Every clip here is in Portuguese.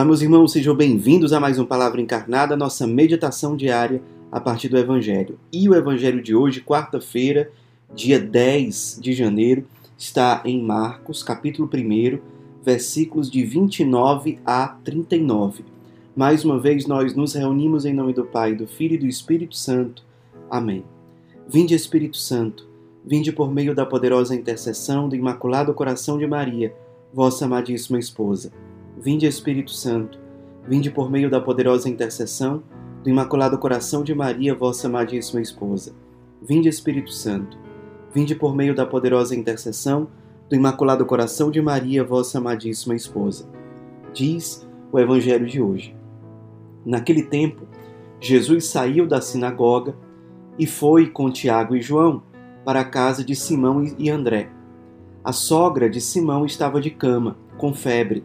Olá, meus irmãos, sejam bem-vindos a mais um Palavra Encarnada, nossa meditação diária a partir do Evangelho. E o Evangelho de hoje, quarta-feira, dia 10 de janeiro, está em Marcos, capítulo 1, versículos de 29 a 39. Mais uma vez, nós nos reunimos em nome do Pai, do Filho e do Espírito Santo. Amém. Vinde, Espírito Santo, vinde por meio da poderosa intercessão do Imaculado Coração de Maria, vossa amadíssima esposa. Vinde, Espírito Santo, vinde por meio da poderosa intercessão do Imaculado Coração de Maria, vossa amadíssima esposa. Vinde, Espírito Santo, vinde por meio da poderosa intercessão do Imaculado Coração de Maria, vossa amadíssima esposa. Diz o Evangelho de hoje. Naquele tempo, Jesus saiu da sinagoga e foi com Tiago e João para a casa de Simão e André. A sogra de Simão estava de cama, com febre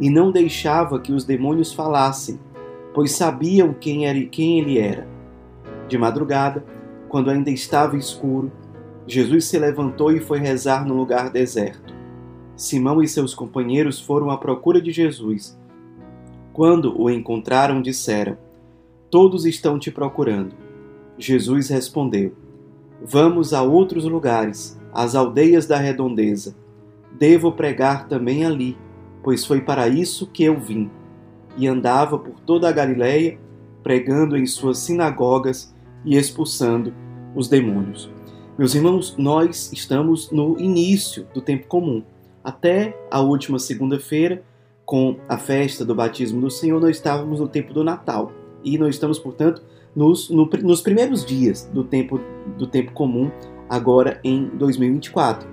e não deixava que os demônios falassem, pois sabiam quem, era, quem ele era. De madrugada, quando ainda estava escuro, Jesus se levantou e foi rezar no lugar deserto. Simão e seus companheiros foram à procura de Jesus. Quando o encontraram, disseram: Todos estão te procurando. Jesus respondeu: Vamos a outros lugares, às aldeias da redondeza. Devo pregar também ali pois foi para isso que eu vim. E andava por toda a Galiléia, pregando em suas sinagogas e expulsando os demônios. Meus irmãos, nós estamos no início do tempo comum. Até a última segunda-feira, com a festa do batismo do Senhor, nós estávamos no tempo do Natal. E nós estamos, portanto, nos, no, nos primeiros dias do tempo, do tempo comum, agora em 2024.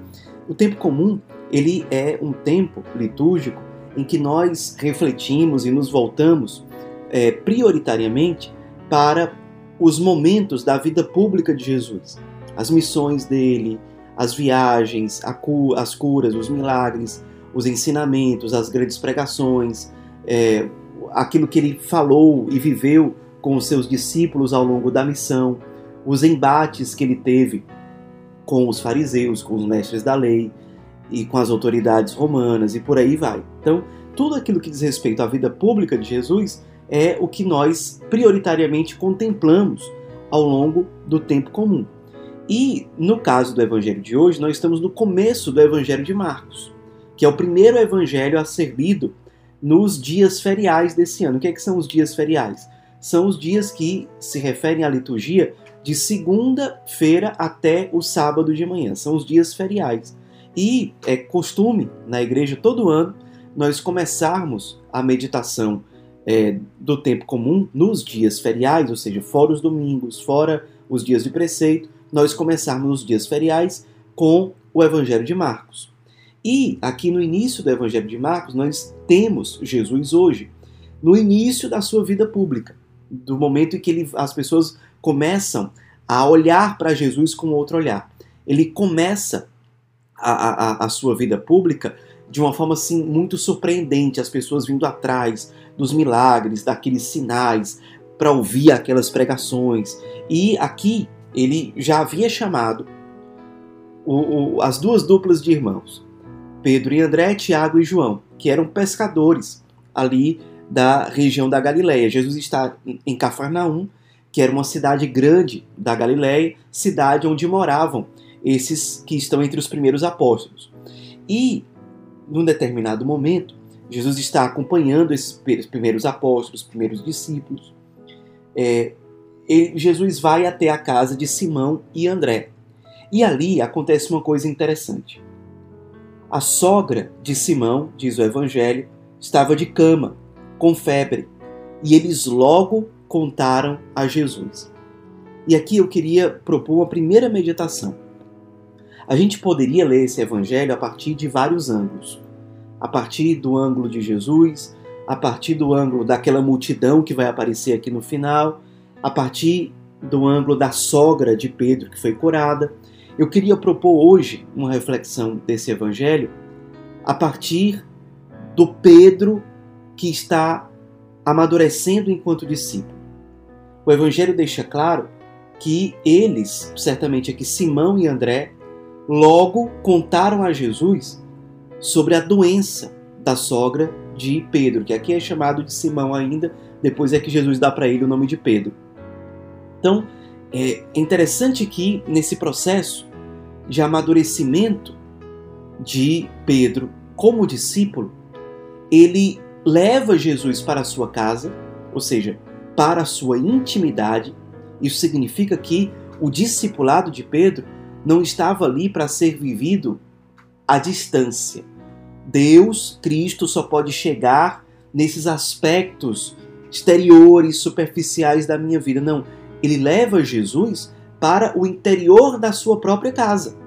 O tempo comum ele é um tempo litúrgico em que nós refletimos e nos voltamos é, prioritariamente para os momentos da vida pública de Jesus, as missões dele, as viagens, cu as curas, os milagres, os ensinamentos, as grandes pregações, é, aquilo que ele falou e viveu com os seus discípulos ao longo da missão, os embates que ele teve com os fariseus, com os mestres da lei, e com as autoridades romanas e por aí vai. Então, tudo aquilo que diz respeito à vida pública de Jesus é o que nós prioritariamente contemplamos ao longo do tempo comum. E no caso do evangelho de hoje, nós estamos no começo do evangelho de Marcos, que é o primeiro evangelho a ser lido nos dias feriais desse ano. O que, é que são os dias feriais? São os dias que se referem à liturgia de segunda-feira até o sábado de manhã. São os dias feriais. E é costume na igreja todo ano nós começarmos a meditação é, do tempo comum nos dias feriais, ou seja, fora os domingos, fora os dias de preceito, nós começarmos os dias feriais com o Evangelho de Marcos. E aqui no início do Evangelho de Marcos, nós temos Jesus hoje, no início da sua vida pública, do momento em que ele, as pessoas começam a olhar para Jesus com outro olhar. Ele começa a, a, sua vida pública de uma forma assim muito surpreendente, as pessoas vindo atrás dos milagres, daqueles sinais, para ouvir aquelas pregações. E aqui ele já havia chamado o, o, as duas duplas de irmãos, Pedro e André, Tiago e João, que eram pescadores ali da região da Galileia. Jesus está em Cafarnaum, que era uma cidade grande da Galileia, cidade onde moravam esses que estão entre os primeiros apóstolos. E, num determinado momento, Jesus está acompanhando esses primeiros apóstolos, primeiros discípulos. É, ele, Jesus vai até a casa de Simão e André. E ali acontece uma coisa interessante. A sogra de Simão, diz o Evangelho, estava de cama, com febre, e eles logo contaram a Jesus. E aqui eu queria propor uma primeira meditação. A gente poderia ler esse evangelho a partir de vários ângulos. A partir do ângulo de Jesus, a partir do ângulo daquela multidão que vai aparecer aqui no final, a partir do ângulo da sogra de Pedro que foi curada. Eu queria propor hoje uma reflexão desse evangelho a partir do Pedro que está amadurecendo enquanto discípulo. O evangelho deixa claro que eles, certamente aqui Simão e André, logo contaram a Jesus sobre a doença da sogra de Pedro, que aqui é chamado de Simão ainda, depois é que Jesus dá para ele o nome de Pedro. Então, é interessante que nesse processo de amadurecimento de Pedro como discípulo, ele leva Jesus para a sua casa, ou seja, para a sua intimidade. Isso significa que o discipulado de Pedro não estava ali para ser vivido à distância. Deus, Cristo, só pode chegar nesses aspectos exteriores, superficiais da minha vida. Não, ele leva Jesus para o interior da sua própria casa.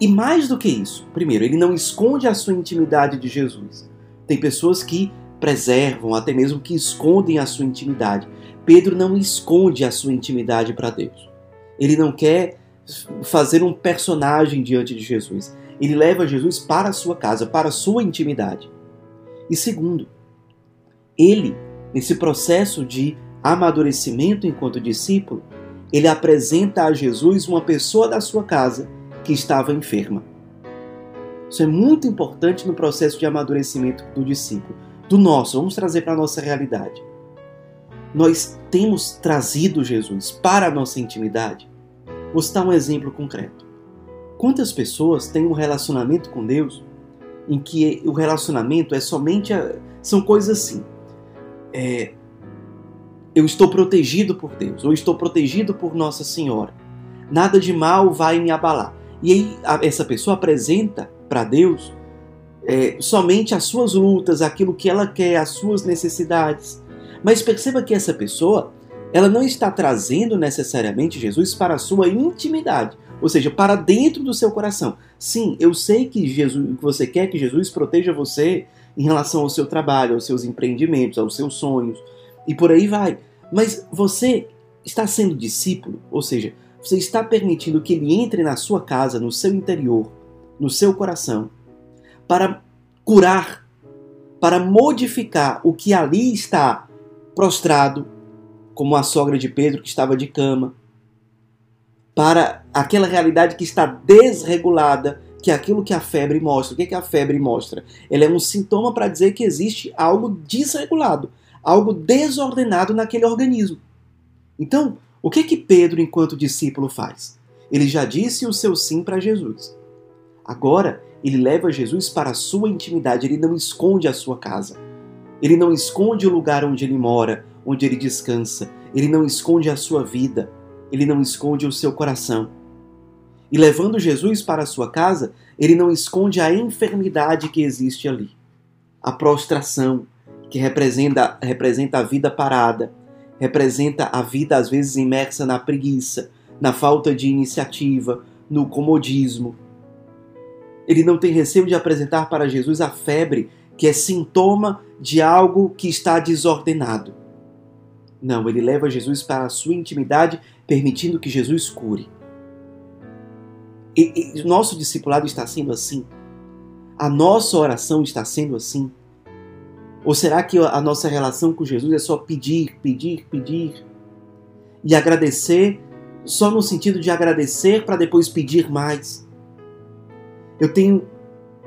E mais do que isso, primeiro, ele não esconde a sua intimidade de Jesus. Tem pessoas que preservam, até mesmo que escondem a sua intimidade. Pedro não esconde a sua intimidade para Deus. Ele não quer fazer um personagem diante de Jesus. Ele leva Jesus para a sua casa, para a sua intimidade. E segundo, ele, nesse processo de amadurecimento enquanto discípulo, ele apresenta a Jesus uma pessoa da sua casa que estava enferma. Isso é muito importante no processo de amadurecimento do discípulo, do nosso. Vamos trazer para a nossa realidade. Nós temos trazido Jesus para a nossa intimidade. Vou citar um exemplo concreto. Quantas pessoas têm um relacionamento com Deus em que o relacionamento é somente. A, são coisas assim. É, eu estou protegido por Deus, ou estou protegido por Nossa Senhora. Nada de mal vai me abalar. E aí essa pessoa apresenta para Deus é, somente as suas lutas, aquilo que ela quer, as suas necessidades. Mas perceba que essa pessoa, ela não está trazendo necessariamente Jesus para a sua intimidade, ou seja, para dentro do seu coração. Sim, eu sei que Jesus, que você quer que Jesus proteja você em relação ao seu trabalho, aos seus empreendimentos, aos seus sonhos, e por aí vai. Mas você está sendo discípulo, ou seja, você está permitindo que ele entre na sua casa, no seu interior, no seu coração, para curar, para modificar o que ali está prostrado, como a sogra de Pedro que estava de cama, para aquela realidade que está desregulada, que é aquilo que a febre mostra. O que, é que a febre mostra? Ela é um sintoma para dizer que existe algo desregulado, algo desordenado naquele organismo. Então, o que que Pedro, enquanto discípulo, faz? Ele já disse o seu sim para Jesus. Agora, ele leva Jesus para a sua intimidade, ele não esconde a sua casa. Ele não esconde o lugar onde ele mora, onde ele descansa. Ele não esconde a sua vida. Ele não esconde o seu coração. E levando Jesus para a sua casa, ele não esconde a enfermidade que existe ali. A prostração, que representa, representa a vida parada, representa a vida às vezes imersa na preguiça, na falta de iniciativa, no comodismo. Ele não tem receio de apresentar para Jesus a febre, que é sintoma de algo que está desordenado. Não, ele leva Jesus para a sua intimidade, permitindo que Jesus cure. E, e nosso discipulado está sendo assim. A nossa oração está sendo assim. Ou será que a nossa relação com Jesus é só pedir, pedir, pedir? E agradecer só no sentido de agradecer para depois pedir mais? Eu tenho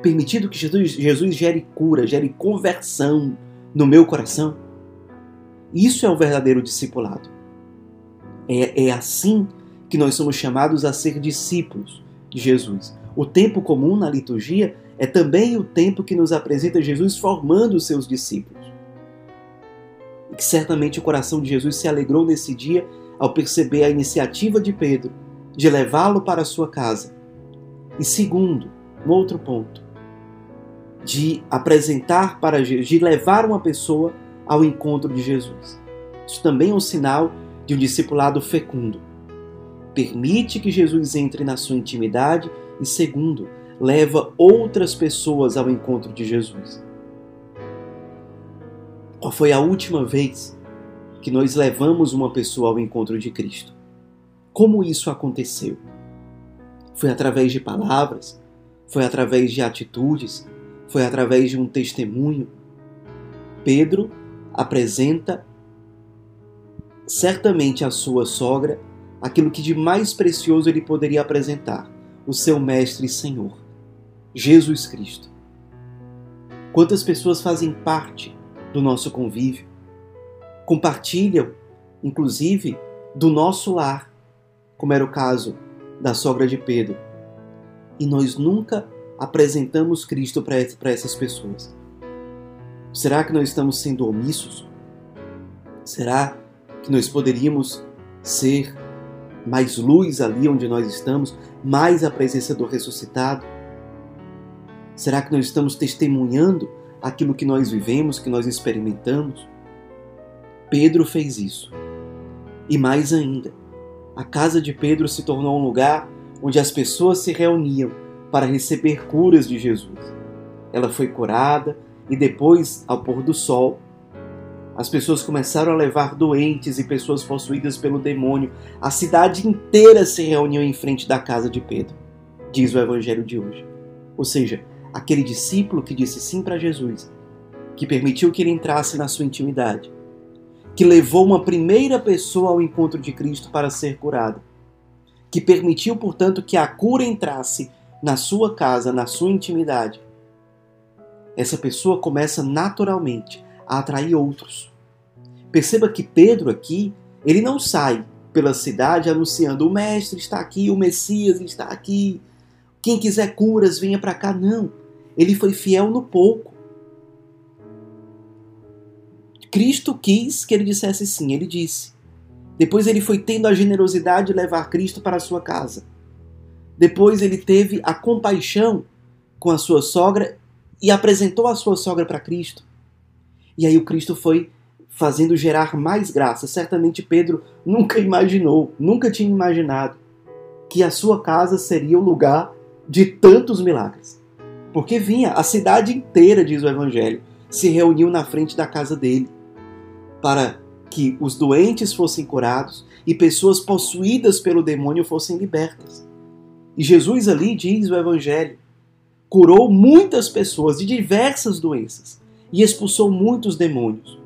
permitido que Jesus, Jesus gere cura, gere conversão no meu coração? Isso é o verdadeiro discipulado. É, é assim que nós somos chamados a ser discípulos de Jesus. O tempo comum na liturgia é também o tempo que nos apresenta Jesus formando os seus discípulos. E que certamente o coração de Jesus se alegrou nesse dia ao perceber a iniciativa de Pedro de levá-lo para a sua casa. E segundo, um outro ponto, de apresentar para Jesus, de levar uma pessoa ao encontro de Jesus. Isso também é um sinal de um discipulado fecundo. Permite que Jesus entre na sua intimidade e segundo, leva outras pessoas ao encontro de Jesus. Qual foi a última vez que nós levamos uma pessoa ao encontro de Cristo? Como isso aconteceu? Foi através de palavras? Foi através de atitudes? Foi através de um testemunho? Pedro apresenta certamente à sua sogra aquilo que de mais precioso ele poderia apresentar: o seu Mestre e Senhor, Jesus Cristo. Quantas pessoas fazem parte do nosso convívio, compartilham, inclusive, do nosso lar, como era o caso da sogra de Pedro. E nós nunca apresentamos Cristo para essas pessoas. Será que nós estamos sendo omissos? Será que nós poderíamos ser mais luz ali onde nós estamos, mais a presença do ressuscitado? Será que nós estamos testemunhando aquilo que nós vivemos, que nós experimentamos? Pedro fez isso. E mais ainda, a casa de Pedro se tornou um lugar onde as pessoas se reuniam para receber curas de Jesus. Ela foi curada e depois, ao pôr do sol, as pessoas começaram a levar doentes e pessoas possuídas pelo demônio. A cidade inteira se reuniu em frente da casa de Pedro, diz o evangelho de hoje. Ou seja, aquele discípulo que disse sim para Jesus, que permitiu que ele entrasse na sua intimidade, que levou uma primeira pessoa ao encontro de Cristo para ser curada, que permitiu, portanto, que a cura entrasse na sua casa, na sua intimidade. Essa pessoa começa naturalmente a atrair outros. Perceba que Pedro aqui, ele não sai pela cidade anunciando: o mestre está aqui, o Messias está aqui, quem quiser curas, venha para cá. Não. Ele foi fiel no pouco. Cristo quis que ele dissesse sim, ele disse. Depois ele foi tendo a generosidade de levar Cristo para a sua casa. Depois ele teve a compaixão com a sua sogra e apresentou a sua sogra para Cristo. E aí o Cristo foi fazendo gerar mais graça. Certamente Pedro nunca imaginou, nunca tinha imaginado que a sua casa seria o lugar de tantos milagres. Porque vinha, a cidade inteira, diz o Evangelho, se reuniu na frente da casa dele para que os doentes fossem curados e pessoas possuídas pelo demônio fossem libertas. E Jesus ali, diz o Evangelho, curou muitas pessoas de diversas doenças e expulsou muitos demônios.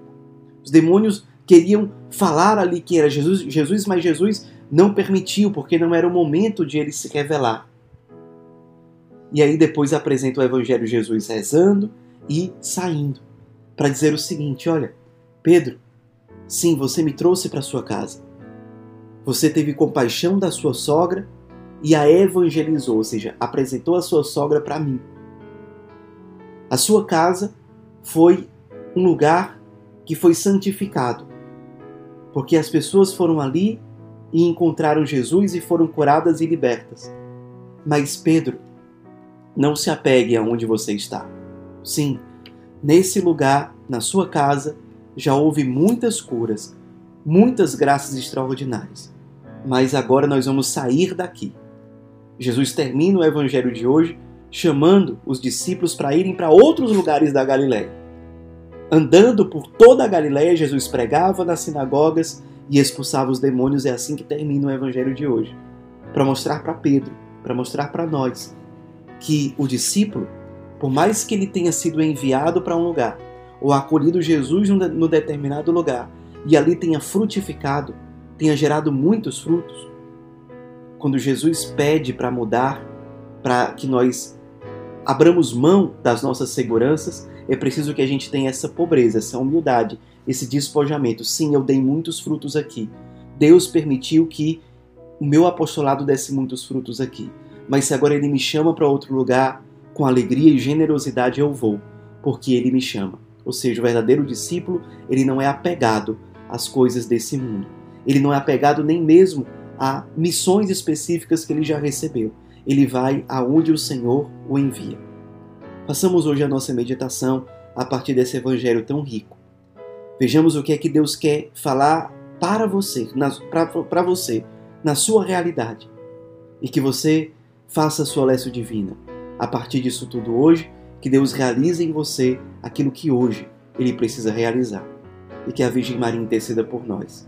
Os demônios queriam falar ali que era Jesus, Jesus, mas Jesus não permitiu, porque não era o momento de ele se revelar. E aí depois apresenta o Evangelho Jesus rezando e saindo, para dizer o seguinte: olha, Pedro, sim, você me trouxe para sua casa. Você teve compaixão da sua sogra e a evangelizou, ou seja, apresentou a sua sogra para mim. A sua casa foi um lugar que foi santificado, porque as pessoas foram ali e encontraram Jesus e foram curadas e libertas. Mas Pedro, não se apegue aonde você está. Sim, nesse lugar, na sua casa, já houve muitas curas, muitas graças extraordinárias. Mas agora nós vamos sair daqui. Jesus termina o evangelho de hoje chamando os discípulos para irem para outros lugares da Galiléia. Andando por toda a Galiléia, Jesus pregava nas sinagogas e expulsava os demônios. É assim que termina o evangelho de hoje. Para mostrar para Pedro, para mostrar para nós que o discípulo, por mais que ele tenha sido enviado para um lugar, ou acolhido Jesus no determinado lugar, e ali tenha frutificado, tenha gerado muitos frutos, quando Jesus pede para mudar, para que nós abramos mão das nossas seguranças, é preciso que a gente tenha essa pobreza, essa humildade, esse despojamento. Sim, eu dei muitos frutos aqui. Deus permitiu que o meu apostolado desse muitos frutos aqui mas se agora ele me chama para outro lugar, com alegria e generosidade eu vou, porque ele me chama. Ou seja, o verdadeiro discípulo, ele não é apegado às coisas desse mundo. Ele não é apegado nem mesmo a missões específicas que ele já recebeu. Ele vai aonde o Senhor o envia. Passamos hoje a nossa meditação a partir desse evangelho tão rico. Vejamos o que é que Deus quer falar para você, para você, na sua realidade. E que você faça a sua divina. A partir disso tudo hoje, que Deus realize em você aquilo que hoje ele precisa realizar. E que a Virgem Maria interceda por nós.